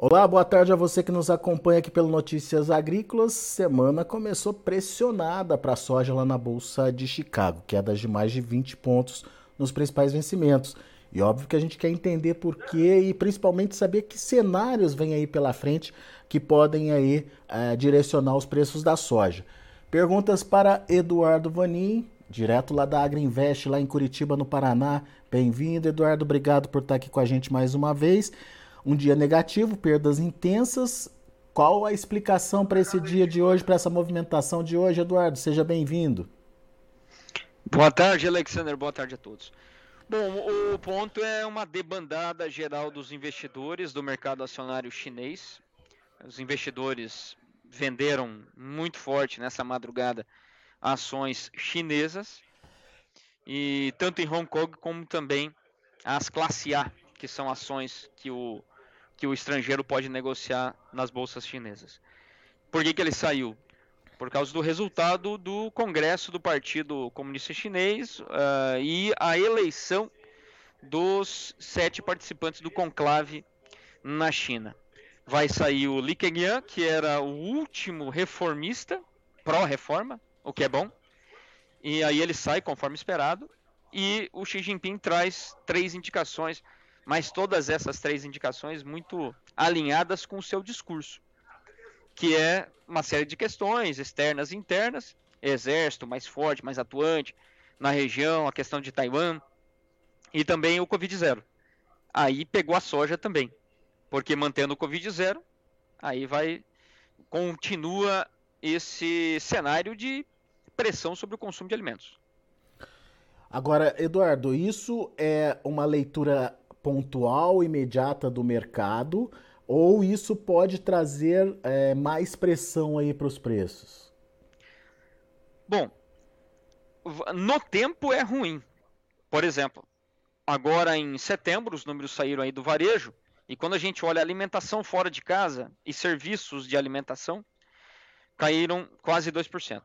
Olá, boa tarde a você que nos acompanha aqui pelo Notícias Agrícolas. Semana começou pressionada para a soja lá na Bolsa de Chicago, quedas de mais de 20 pontos nos principais vencimentos. E óbvio que a gente quer entender por quê e principalmente saber que cenários vêm aí pela frente que podem aí é, direcionar os preços da soja. Perguntas para Eduardo Vanin, direto lá da Agriinvest, lá em Curitiba, no Paraná. Bem-vindo, Eduardo. Obrigado por estar aqui com a gente mais uma vez. Um dia negativo, perdas intensas. Qual a explicação para esse dia de hoje, para essa movimentação de hoje, Eduardo? Seja bem-vindo. Boa tarde, Alexander. Boa tarde a todos. Bom, o ponto é uma debandada geral dos investidores do mercado acionário chinês. Os investidores venderam muito forte nessa madrugada ações chinesas e tanto em Hong Kong como também as classe A, que são ações que o, que o estrangeiro pode negociar nas bolsas chinesas. Por que, que ele saiu? Por causa do resultado do Congresso do Partido Comunista Chinês uh, e a eleição dos sete participantes do conclave na China. Vai sair o Li Keqiang, que era o último reformista, pró-reforma, o que é bom. E aí ele sai conforme esperado. E o Xi Jinping traz três indicações mas todas essas três indicações muito alinhadas com o seu discurso, que é uma série de questões externas e internas, exército mais forte, mais atuante na região, a questão de Taiwan e também o Covid zero. Aí pegou a soja também, porque mantendo o Covid zero, aí vai continua esse cenário de pressão sobre o consumo de alimentos. Agora, Eduardo, isso é uma leitura pontual, imediata do mercado, ou isso pode trazer é, mais pressão aí para os preços? Bom, no tempo é ruim. Por exemplo, agora em setembro os números saíram aí do varejo e quando a gente olha alimentação fora de casa e serviços de alimentação caíram quase 2%.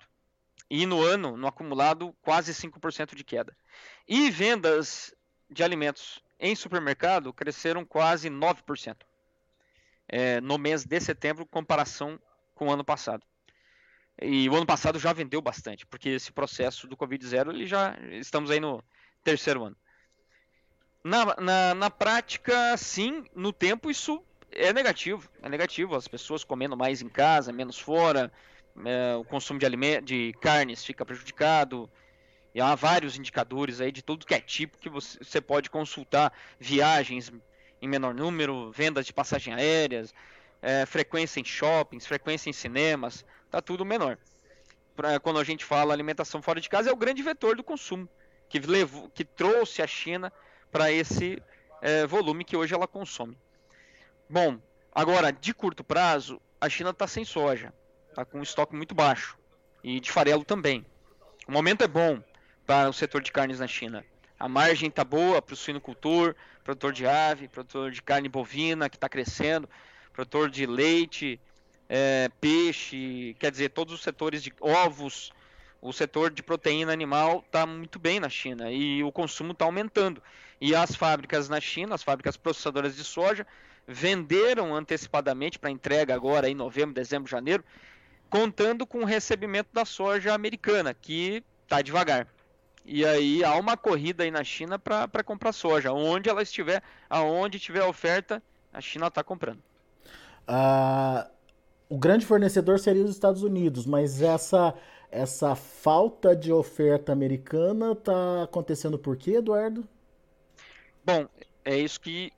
E no ano, no acumulado, quase 5% de queda. E vendas de alimentos em supermercado cresceram quase 9% é, no mês de setembro, em comparação com o ano passado. E o ano passado já vendeu bastante, porque esse processo do Covid zero, ele já estamos aí no terceiro ano. Na, na, na prática, sim, no tempo isso é negativo. É negativo, as pessoas comendo mais em casa, menos fora, é, o consumo de, de carnes fica prejudicado, e há vários indicadores aí de tudo que é tipo que você, pode consultar viagens em menor número, vendas de passagens aéreas, é, frequência em shoppings, frequência em cinemas, tá tudo menor. Pra, quando a gente fala alimentação fora de casa, é o grande vetor do consumo que levou, que trouxe a China para esse é, volume que hoje ela consome. Bom, agora de curto prazo, a China está sem soja, está com um estoque muito baixo e de farelo também. O momento é bom, para o setor de carnes na China. A margem está boa para o suinocultor, produtor de ave, produtor de carne bovina que está crescendo, produtor de leite, é, peixe, quer dizer, todos os setores de ovos, o setor de proteína animal está muito bem na China e o consumo está aumentando. E as fábricas na China, as fábricas processadoras de soja, venderam antecipadamente para entrega agora em novembro, dezembro, janeiro, contando com o recebimento da soja americana, que está devagar. E aí há uma corrida aí na China para comprar soja. Onde ela estiver, aonde tiver oferta, a China está comprando. Ah, o grande fornecedor seria os Estados Unidos, mas essa, essa falta de oferta americana está acontecendo por quê, Eduardo? Bom, é isso que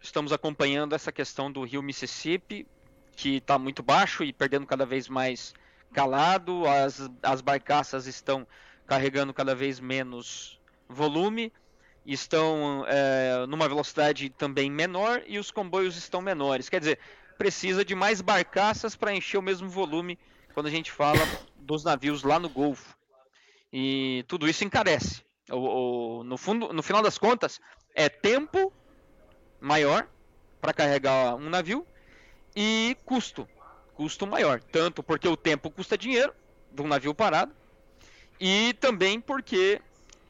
estamos acompanhando essa questão do rio Mississippi, que está muito baixo e perdendo cada vez mais calado. As, as barcaças estão carregando cada vez menos volume, estão é, numa velocidade também menor e os comboios estão menores. Quer dizer, precisa de mais barcaças para encher o mesmo volume quando a gente fala dos navios lá no Golfo. E tudo isso encarece. O, o, no, fundo, no final das contas, é tempo maior para carregar um navio e custo. Custo maior. Tanto porque o tempo custa dinheiro de um navio parado, e também porque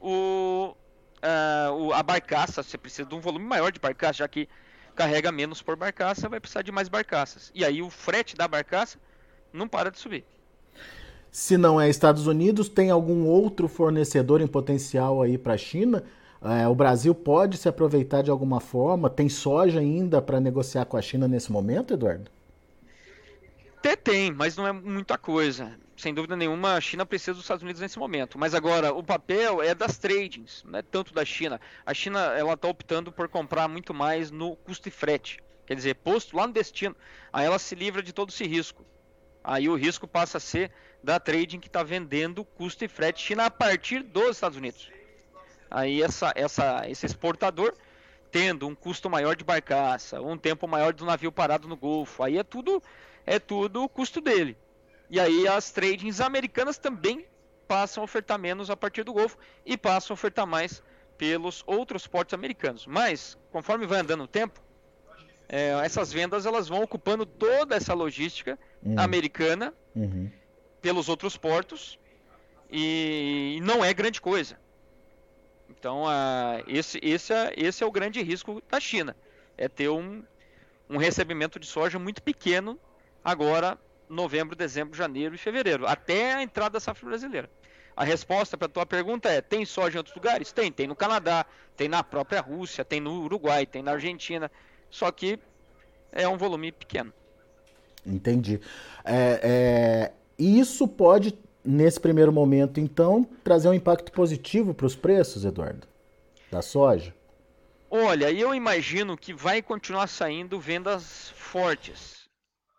o, uh, o, a barcaça, você precisa de um volume maior de barcaça, já que carrega menos por barcaça, vai precisar de mais barcaças. E aí o frete da barcaça não para de subir. Se não é Estados Unidos, tem algum outro fornecedor em potencial aí para a China? É, o Brasil pode se aproveitar de alguma forma? Tem soja ainda para negociar com a China nesse momento, Eduardo? Até tem, mas não é muita coisa. Sem dúvida nenhuma, a China precisa dos Estados Unidos nesse momento. Mas agora, o papel é das tradings, não é tanto da China. A China ela está optando por comprar muito mais no custo e frete. Quer dizer, posto lá no destino. Aí ela se livra de todo esse risco. Aí o risco passa a ser da trading que está vendendo custo e frete China a partir dos Estados Unidos. Aí essa, essa, esse exportador tendo um custo maior de barcaça, um tempo maior do navio parado no Golfo, aí é tudo é tudo o custo dele. E aí as tradings americanas também passam a ofertar menos a partir do Golfo e passam a ofertar mais pelos outros portos americanos. Mas, conforme vai andando o tempo, é, essas vendas elas vão ocupando toda essa logística uhum. americana uhum. pelos outros portos e não é grande coisa. Então, uh, esse, esse, é, esse é o grande risco da China, é ter um, um recebimento de soja muito pequeno agora novembro, dezembro, janeiro e fevereiro, até a entrada da safra brasileira. A resposta para a tua pergunta é: tem soja em outros lugares? Tem, tem no Canadá, tem na própria Rússia, tem no Uruguai, tem na Argentina, só que é um volume pequeno. Entendi. É, é, isso pode, nesse primeiro momento, então, trazer um impacto positivo para os preços, Eduardo, da soja? Olha, eu imagino que vai continuar saindo vendas fortes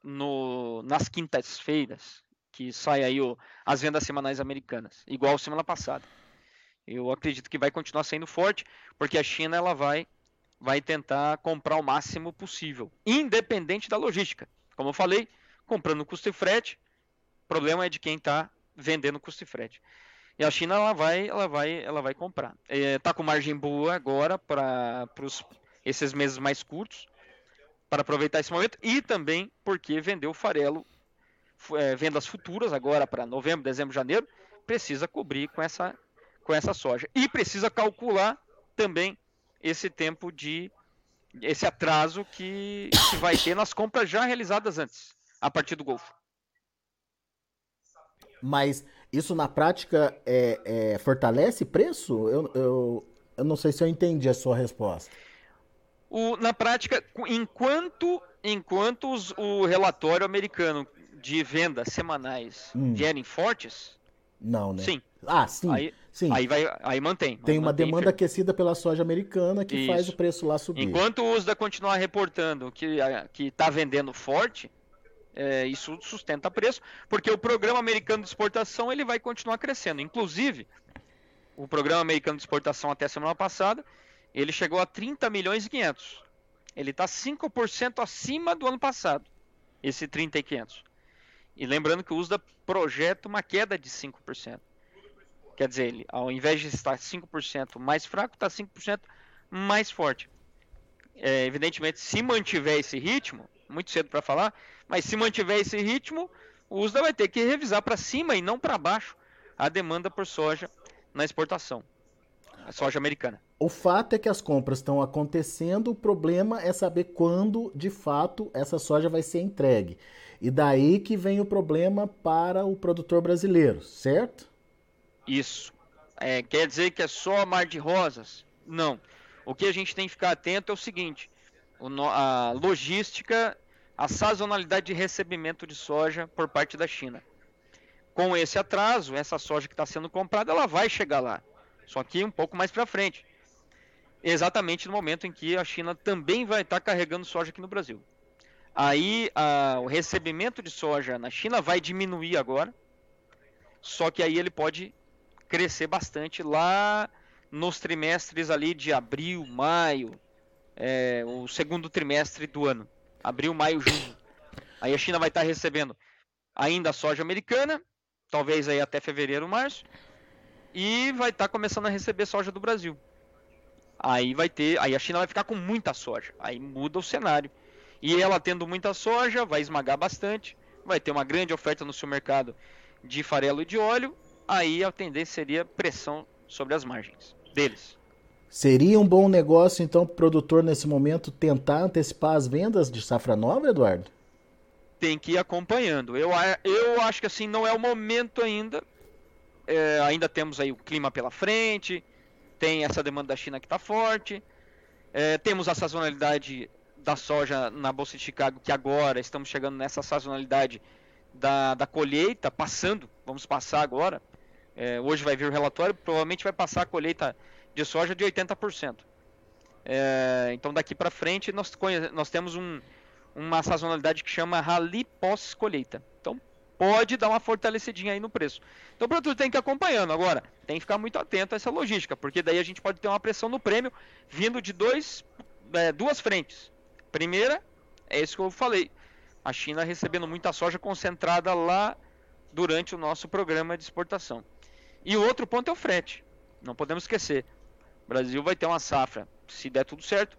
no, nas quintas-feiras, que sai aí o, as vendas semanais americanas, igual semana passada. Eu acredito que vai continuar sendo forte, porque a China ela vai, vai tentar comprar o máximo possível, independente da logística. Como eu falei, comprando custo e frete, o problema é de quem está vendendo custo e frete. E a China ela vai, ela vai, ela vai comprar. Está é, com margem boa agora para esses meses mais curtos para aproveitar esse momento e também porque vendeu farelo, é, vendas futuras agora para novembro, dezembro, janeiro, precisa cobrir com essa, com essa soja. E precisa calcular também esse tempo de esse atraso que, que vai ter nas compras já realizadas antes, a partir do Golfo. Mas isso na prática é, é, fortalece preço? Eu, eu, eu não sei se eu entendi a sua resposta. O, na prática, enquanto, enquanto os, o relatório americano de vendas semanais hum. vierem fortes. Não, né? Sim. Ah, sim. Aí, sim. aí, vai, aí mantém. Tem uma mantém demanda firme. aquecida pela soja americana que Isso. faz o preço lá subir. Enquanto o USDA continuar reportando que está vendendo forte, é, isso sustenta preço, porque o programa americano de exportação ele vai continuar crescendo. Inclusive, o programa americano de exportação até semana passada ele chegou a 30 milhões e 500. Ele está 5% acima do ano passado, esse 30 e 500. E lembrando que o USDA projeta uma queda de 5%. Quer dizer, ele, ao invés de estar 5% mais fraco, está 5% mais forte. É, evidentemente, se mantiver esse ritmo, muito cedo para falar, mas se mantiver esse ritmo, o USDA vai ter que revisar para cima e não para baixo a demanda por soja na exportação, a soja americana. O fato é que as compras estão acontecendo, o problema é saber quando, de fato, essa soja vai ser entregue. E daí que vem o problema para o produtor brasileiro, certo? Isso. É, quer dizer que é só mar de rosas? Não. O que a gente tem que ficar atento é o seguinte: a logística, a sazonalidade de recebimento de soja por parte da China. Com esse atraso, essa soja que está sendo comprada, ela vai chegar lá. Só que um pouco mais para frente exatamente no momento em que a China também vai estar carregando soja aqui no Brasil. Aí a, o recebimento de soja na China vai diminuir agora, só que aí ele pode crescer bastante lá nos trimestres ali de abril, maio, é, o segundo trimestre do ano, abril, maio, junho. Aí a China vai estar recebendo ainda soja americana, talvez aí até fevereiro, março, e vai estar começando a receber soja do Brasil. Aí vai ter, aí a China vai ficar com muita soja. Aí muda o cenário. E ela tendo muita soja, vai esmagar bastante, vai ter uma grande oferta no seu mercado de farelo e de óleo, aí a tendência seria pressão sobre as margens deles. Seria um bom negócio, então, para o produtor, nesse momento, tentar antecipar as vendas de safra nova, Eduardo? Tem que ir acompanhando. Eu, eu acho que assim não é o momento ainda. É, ainda temos aí o clima pela frente, tem essa demanda da China que está forte, é, temos a sazonalidade da soja na Bolsa de Chicago, que agora estamos chegando nessa sazonalidade da, da colheita, passando, vamos passar agora. É, hoje vai vir o relatório, provavelmente vai passar a colheita de soja de 80%. É, então daqui para frente nós, nós temos um, uma sazonalidade que chama rally pós-colheita. Então pode dar uma fortalecidinha aí no preço. Então o produtor tem que ir acompanhando. Agora, tem que ficar muito atento a essa logística, porque daí a gente pode ter uma pressão no prêmio vindo de dois, é, duas frentes. Primeira, é isso que eu falei. A China recebendo muita soja concentrada lá durante o nosso programa de exportação. E o outro ponto é o frete. Não podemos esquecer. O Brasil vai ter uma safra, se der tudo certo,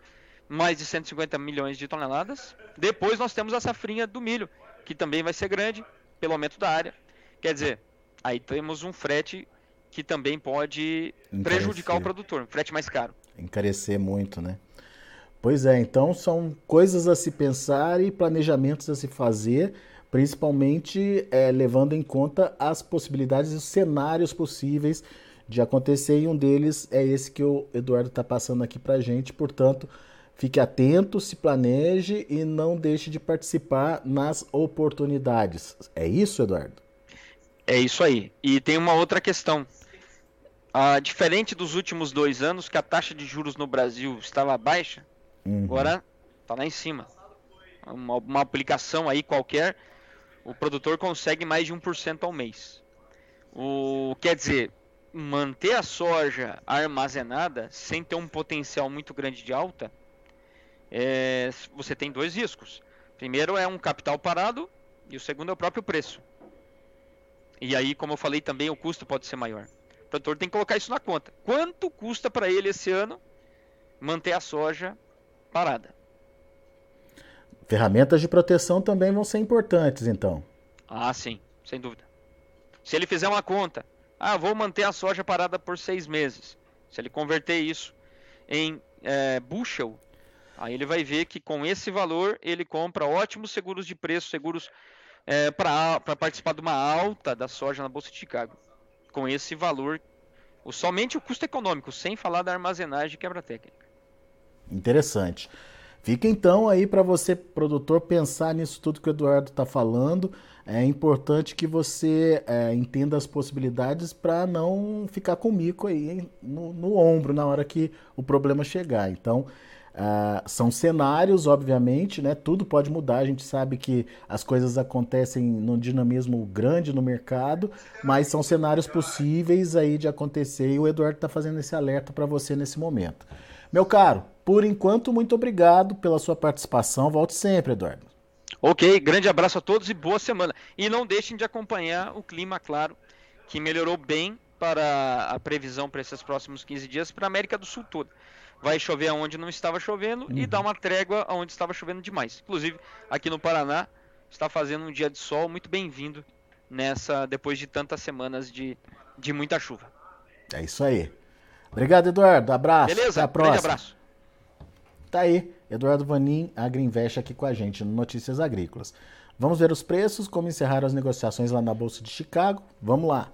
mais de 150 milhões de toneladas. Depois nós temos a safrinha do milho, que também vai ser grande pelo aumento da área. Quer dizer, aí temos um frete que também pode Encarecer. prejudicar o produtor, um frete mais caro. Encarecer muito, né? Pois é, então são coisas a se pensar e planejamentos a se fazer, principalmente é, levando em conta as possibilidades e os cenários possíveis de acontecer, e um deles é esse que o Eduardo está passando aqui para a gente. Portanto, fique atento, se planeje e não deixe de participar nas oportunidades. É isso, Eduardo? É isso aí. E tem uma outra questão. Ah, diferente dos últimos dois anos, que a taxa de juros no Brasil estava baixa, uhum. agora está lá em cima. Uma, uma aplicação aí qualquer, o produtor consegue mais de 1% ao mês. O, quer dizer, manter a soja armazenada sem ter um potencial muito grande de alta, é, você tem dois riscos. Primeiro é um capital parado e o segundo é o próprio preço. E aí, como eu falei também, o custo pode ser maior. O produtor tem que colocar isso na conta. Quanto custa para ele esse ano manter a soja parada? Ferramentas de proteção também vão ser importantes, então. Ah, sim, sem dúvida. Se ele fizer uma conta, ah, vou manter a soja parada por seis meses. Se ele converter isso em é, bushel, aí ele vai ver que com esse valor ele compra ótimos seguros de preço, seguros é, para participar de uma alta da soja na Bolsa de Chicago. Com esse valor, o, somente o custo econômico, sem falar da armazenagem e quebra técnica. Interessante. Fica então aí para você, produtor, pensar nisso tudo que o Eduardo está falando é importante que você é, entenda as possibilidades para não ficar com o mico aí no, no, ombro na hora que o problema chegar. Então, uh, são cenários, obviamente, né? Tudo pode mudar. A gente sabe que as coisas acontecem num dinamismo grande no mercado, mas são cenários possíveis aí de acontecer e o Eduardo está fazendo esse alerta para você nesse momento. Meu caro, por enquanto, muito obrigado pela sua participação. Volte sempre, Eduardo. Ok, grande abraço a todos e boa semana. E não deixem de acompanhar o clima, claro, que melhorou bem para a previsão para esses próximos 15 dias para a América do Sul toda. Vai chover onde não estava chovendo uhum. e dar uma trégua onde estava chovendo demais. Inclusive, aqui no Paraná, está fazendo um dia de sol muito bem-vindo nessa depois de tantas semanas de, de muita chuva. É isso aí. Obrigado, Eduardo. Abraço. Beleza, Até a próxima. grande abraço. Tá aí, Eduardo Vanin, Agriinvest aqui com a gente no Notícias Agrícolas. Vamos ver os preços, como encerraram as negociações lá na Bolsa de Chicago. Vamos lá.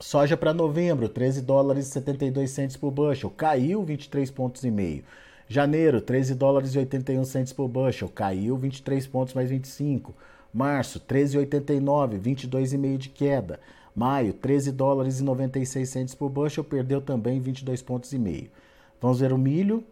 Soja para novembro, 13 dólares e 72 centes por bushel, caiu 23 pontos e meio. Janeiro, 13 dólares e 81 centes por bushel, caiu 23 pontos mais 25. Março, 13,89, 22,5 de queda. Maio, 13 dólares e 96 centes por bushel, perdeu também 22 pontos e meio. Vamos ver o milho,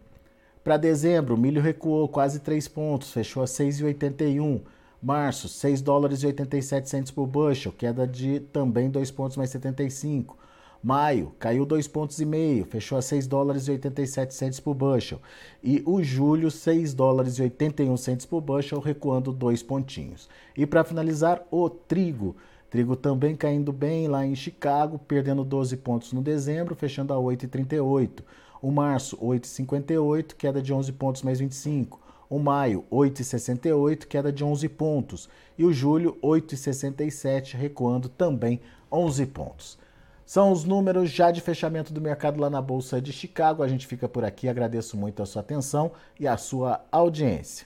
para dezembro, o milho recuou quase 3 pontos, fechou a 6,81. Março, 6 dólares e 87 centos por bushel, queda de também 2 pontos mais 75. Maio, caiu 2 pontos e meio, fechou a 6 dólares e 87 centos por bushel. E o julho, 6 dólares e 81 centos por bushel, recuando 2 pontinhos. E para finalizar, o trigo. Trigo também caindo bem lá em Chicago, perdendo 12 pontos no dezembro, fechando a 8,38. O março, 8,58, queda de 11 pontos mais 25. O maio, 8,68, queda de 11 pontos. E o julho, 8,67, recuando também 11 pontos. São os números já de fechamento do mercado lá na Bolsa de Chicago. A gente fica por aqui. Agradeço muito a sua atenção e a sua audiência.